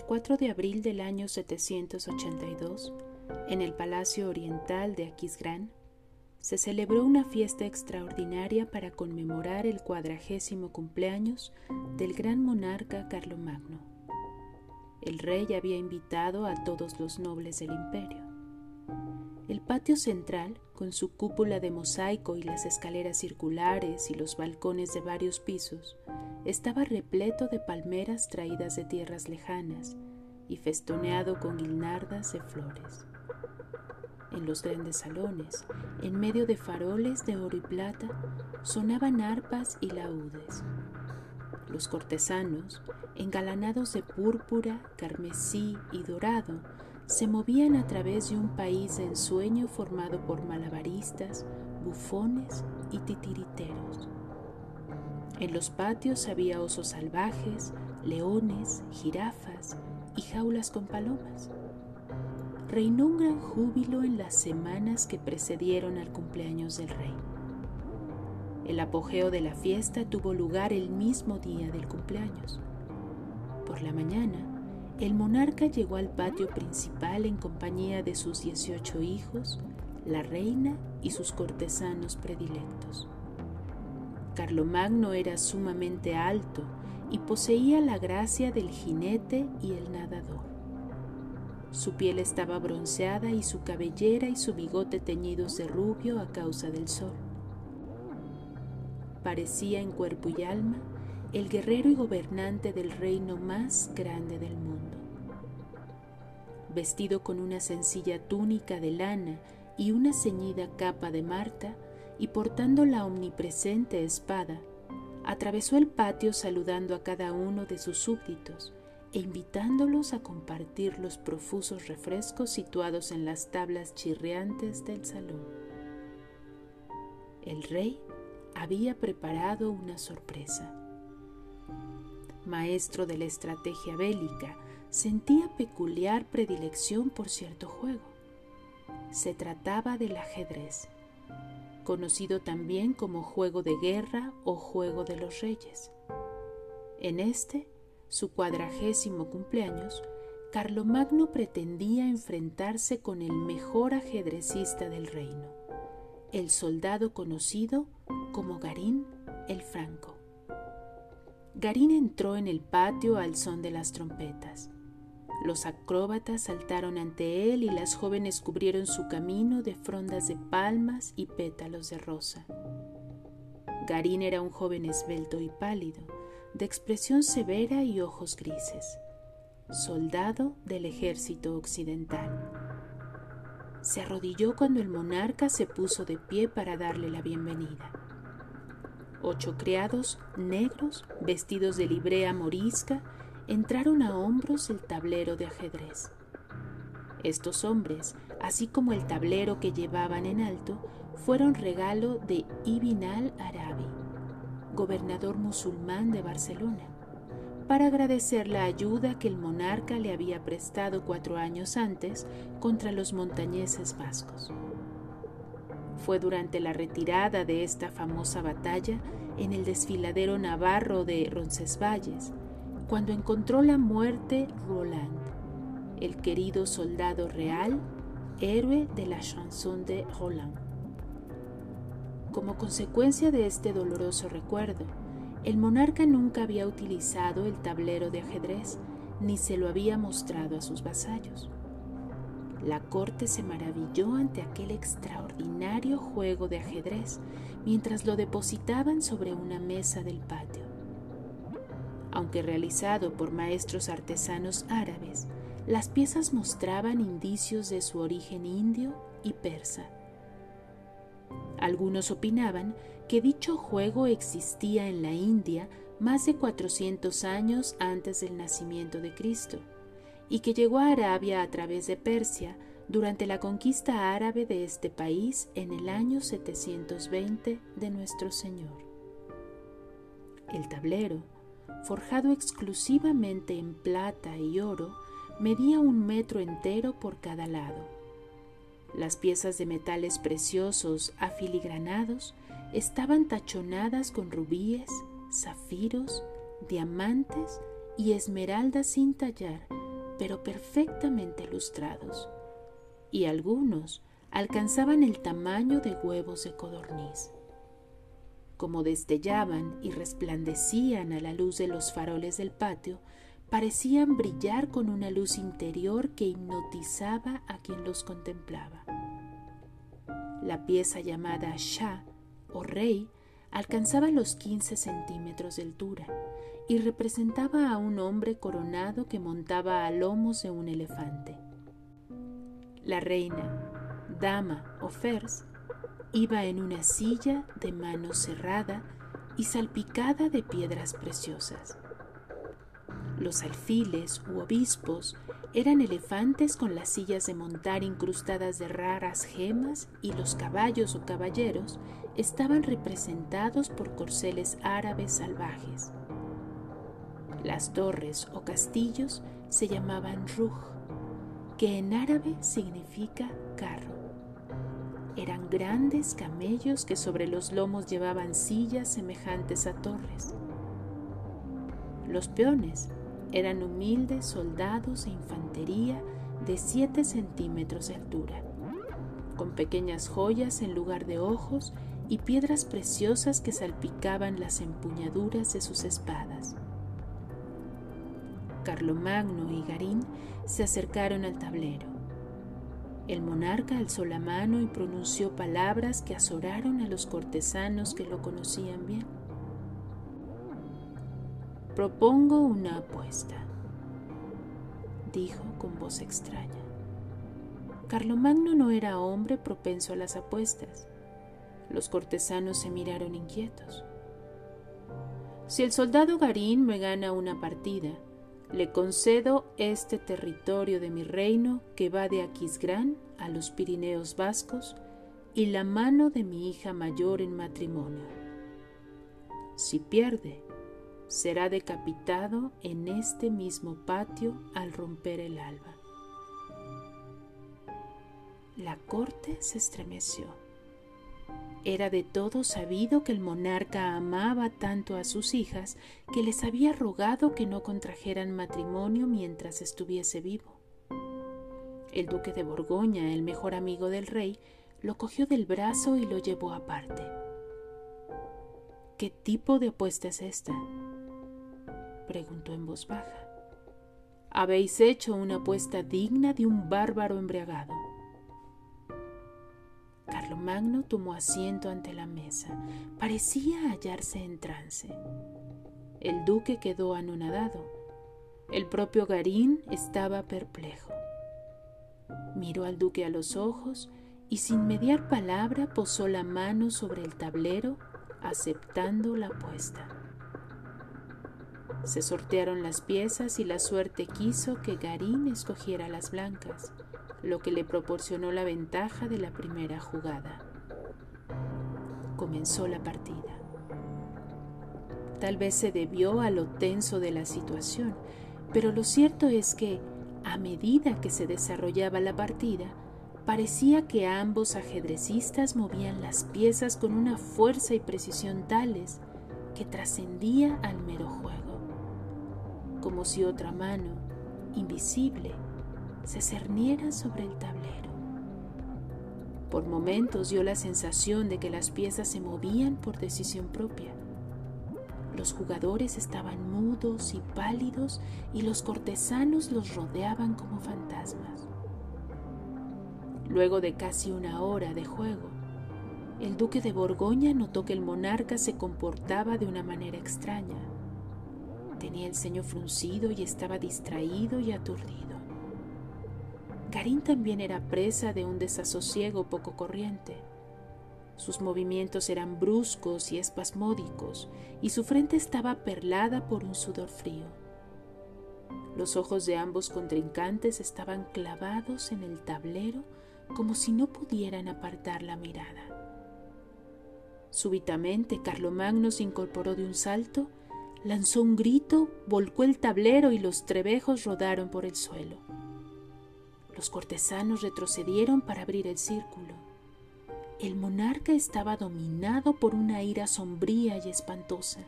el 4 de abril del año 782, en el Palacio Oriental de Aquisgrán, se celebró una fiesta extraordinaria para conmemorar el cuadragésimo cumpleaños del gran monarca Carlomagno. El rey había invitado a todos los nobles del imperio. El patio central, con su cúpula de mosaico y las escaleras circulares y los balcones de varios pisos, estaba repleto de palmeras traídas de tierras lejanas y festoneado con guirnaldas de flores en los grandes salones, en medio de faroles de oro y plata, sonaban arpas y laúdes. Los cortesanos, engalanados de púrpura, carmesí y dorado, se movían a través de un país de ensueño formado por malabaristas, bufones y titiriteros. En los patios había osos salvajes, leones, jirafas y jaulas con palomas reinó un gran júbilo en las semanas que precedieron al cumpleaños del rey. El apogeo de la fiesta tuvo lugar el mismo día del cumpleaños. Por la mañana, el monarca llegó al patio principal en compañía de sus 18 hijos, la reina y sus cortesanos predilectos. Carlomagno era sumamente alto y poseía la gracia del jinete y el nadador. Su piel estaba bronceada y su cabellera y su bigote teñidos de rubio a causa del sol. Parecía en cuerpo y alma el guerrero y gobernante del reino más grande del mundo. Vestido con una sencilla túnica de lana y una ceñida capa de Marta, y portando la omnipresente espada, atravesó el patio saludando a cada uno de sus súbditos, e invitándolos a compartir los profusos refrescos situados en las tablas chirriantes del salón. El rey había preparado una sorpresa. Maestro de la estrategia bélica, sentía peculiar predilección por cierto juego. Se trataba del ajedrez, conocido también como juego de guerra o juego de los reyes. En este, su cuadragésimo cumpleaños, Carlomagno pretendía enfrentarse con el mejor ajedrecista del reino, el soldado conocido como Garín el Franco. Garín entró en el patio al son de las trompetas. Los acróbatas saltaron ante él y las jóvenes cubrieron su camino de frondas de palmas y pétalos de rosa. Garín era un joven esbelto y pálido, de expresión severa y ojos grises, soldado del ejército occidental. Se arrodilló cuando el monarca se puso de pie para darle la bienvenida. Ocho criados negros, vestidos de librea morisca, entraron a hombros el tablero de ajedrez. Estos hombres, así como el tablero que llevaban en alto, fueron regalo de Ibn al-Arabi, gobernador musulmán de Barcelona, para agradecer la ayuda que el monarca le había prestado cuatro años antes contra los montañeses vascos. Fue durante la retirada de esta famosa batalla en el desfiladero navarro de Roncesvalles cuando encontró la muerte Roland, el querido soldado real, héroe de la chanson de Roland. Como consecuencia de este doloroso recuerdo, el monarca nunca había utilizado el tablero de ajedrez ni se lo había mostrado a sus vasallos. La corte se maravilló ante aquel extraordinario juego de ajedrez mientras lo depositaban sobre una mesa del patio. Aunque realizado por maestros artesanos árabes, las piezas mostraban indicios de su origen indio y persa algunos opinaban que dicho juego existía en la India más de 400 años antes del nacimiento de Cristo y que llegó a Arabia a través de Persia durante la conquista árabe de este país en el año 720 de nuestro Señor. El tablero, forjado exclusivamente en plata y oro, medía un metro entero por cada lado las piezas de metales preciosos afiligranados estaban tachonadas con rubíes, zafiros, diamantes y esmeraldas sin tallar pero perfectamente lustrados, y algunos alcanzaban el tamaño de huevos de codorniz. Como destellaban y resplandecían a la luz de los faroles del patio, parecían brillar con una luz interior que hipnotizaba a quien los contemplaba. La pieza llamada Shah o Rey alcanzaba los 15 centímetros de altura y representaba a un hombre coronado que montaba a lomos de un elefante. La reina, dama o fers, iba en una silla de mano cerrada y salpicada de piedras preciosas. Los alfiles u obispos eran elefantes con las sillas de montar incrustadas de raras gemas y los caballos o caballeros estaban representados por corceles árabes salvajes. Las torres o castillos se llamaban ruj, que en árabe significa carro. Eran grandes camellos que sobre los lomos llevaban sillas semejantes a torres. Los peones eran humildes soldados e infantería de 7 centímetros de altura, con pequeñas joyas en lugar de ojos y piedras preciosas que salpicaban las empuñaduras de sus espadas. Carlomagno y Garín se acercaron al tablero. El monarca alzó la mano y pronunció palabras que azoraron a los cortesanos que lo conocían bien. Propongo una apuesta, dijo con voz extraña. Carlomagno no era hombre propenso a las apuestas. Los cortesanos se miraron inquietos. Si el soldado Garín me gana una partida, le concedo este territorio de mi reino que va de Aquisgrán a los Pirineos vascos y la mano de mi hija mayor en matrimonio. Si pierde, será decapitado en este mismo patio al romper el alba. La corte se estremeció. Era de todo sabido que el monarca amaba tanto a sus hijas que les había rogado que no contrajeran matrimonio mientras estuviese vivo. El duque de Borgoña, el mejor amigo del rey, lo cogió del brazo y lo llevó aparte. ¿Qué tipo de apuesta es esta? preguntó en voz baja. Habéis hecho una apuesta digna de un bárbaro embriagado. Carlomagno tomó asiento ante la mesa. Parecía hallarse en trance. El duque quedó anonadado. El propio Garín estaba perplejo. Miró al duque a los ojos y sin mediar palabra posó la mano sobre el tablero, aceptando la apuesta. Se sortearon las piezas y la suerte quiso que Garín escogiera las blancas lo que le proporcionó la ventaja de la primera jugada. Comenzó la partida. Tal vez se debió a lo tenso de la situación, pero lo cierto es que, a medida que se desarrollaba la partida, parecía que ambos ajedrecistas movían las piezas con una fuerza y precisión tales que trascendía al mero juego, como si otra mano, invisible, se cerniera sobre el tablero. Por momentos dio la sensación de que las piezas se movían por decisión propia. Los jugadores estaban mudos y pálidos y los cortesanos los rodeaban como fantasmas. Luego de casi una hora de juego, el duque de Borgoña notó que el monarca se comportaba de una manera extraña. Tenía el ceño fruncido y estaba distraído y aturdido. Karin también era presa de un desasosiego poco corriente. Sus movimientos eran bruscos y espasmódicos, y su frente estaba perlada por un sudor frío. Los ojos de ambos contrincantes estaban clavados en el tablero como si no pudieran apartar la mirada. Súbitamente Carlomagno se incorporó de un salto, lanzó un grito, volcó el tablero y los trebejos rodaron por el suelo. Los cortesanos retrocedieron para abrir el círculo. El monarca estaba dominado por una ira sombría y espantosa.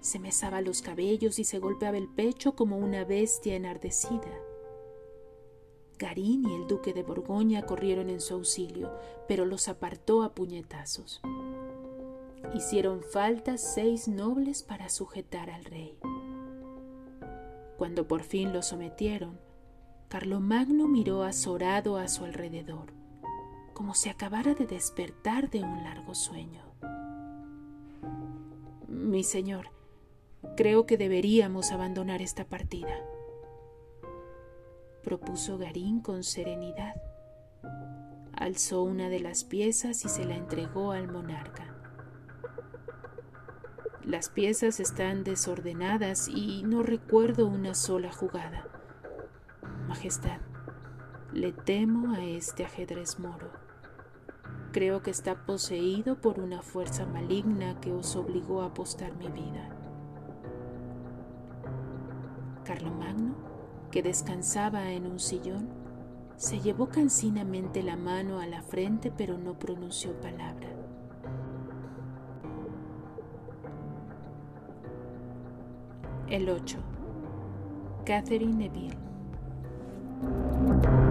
Se mesaba los cabellos y se golpeaba el pecho como una bestia enardecida. Garín y el duque de Borgoña corrieron en su auxilio, pero los apartó a puñetazos. Hicieron falta seis nobles para sujetar al rey. Cuando por fin lo sometieron, Carlomagno miró azorado a su alrededor, como si acabara de despertar de un largo sueño. Mi señor, creo que deberíamos abandonar esta partida propuso Garín con serenidad. Alzó una de las piezas y se la entregó al monarca. Las piezas están desordenadas y no recuerdo una sola jugada. Majestad, le temo a este ajedrez moro. Creo que está poseído por una fuerza maligna que os obligó a apostar mi vida. Carlomagno que descansaba en un sillón, se llevó cansinamente la mano a la frente pero no pronunció palabra. El 8. Catherine Neville. Thank you.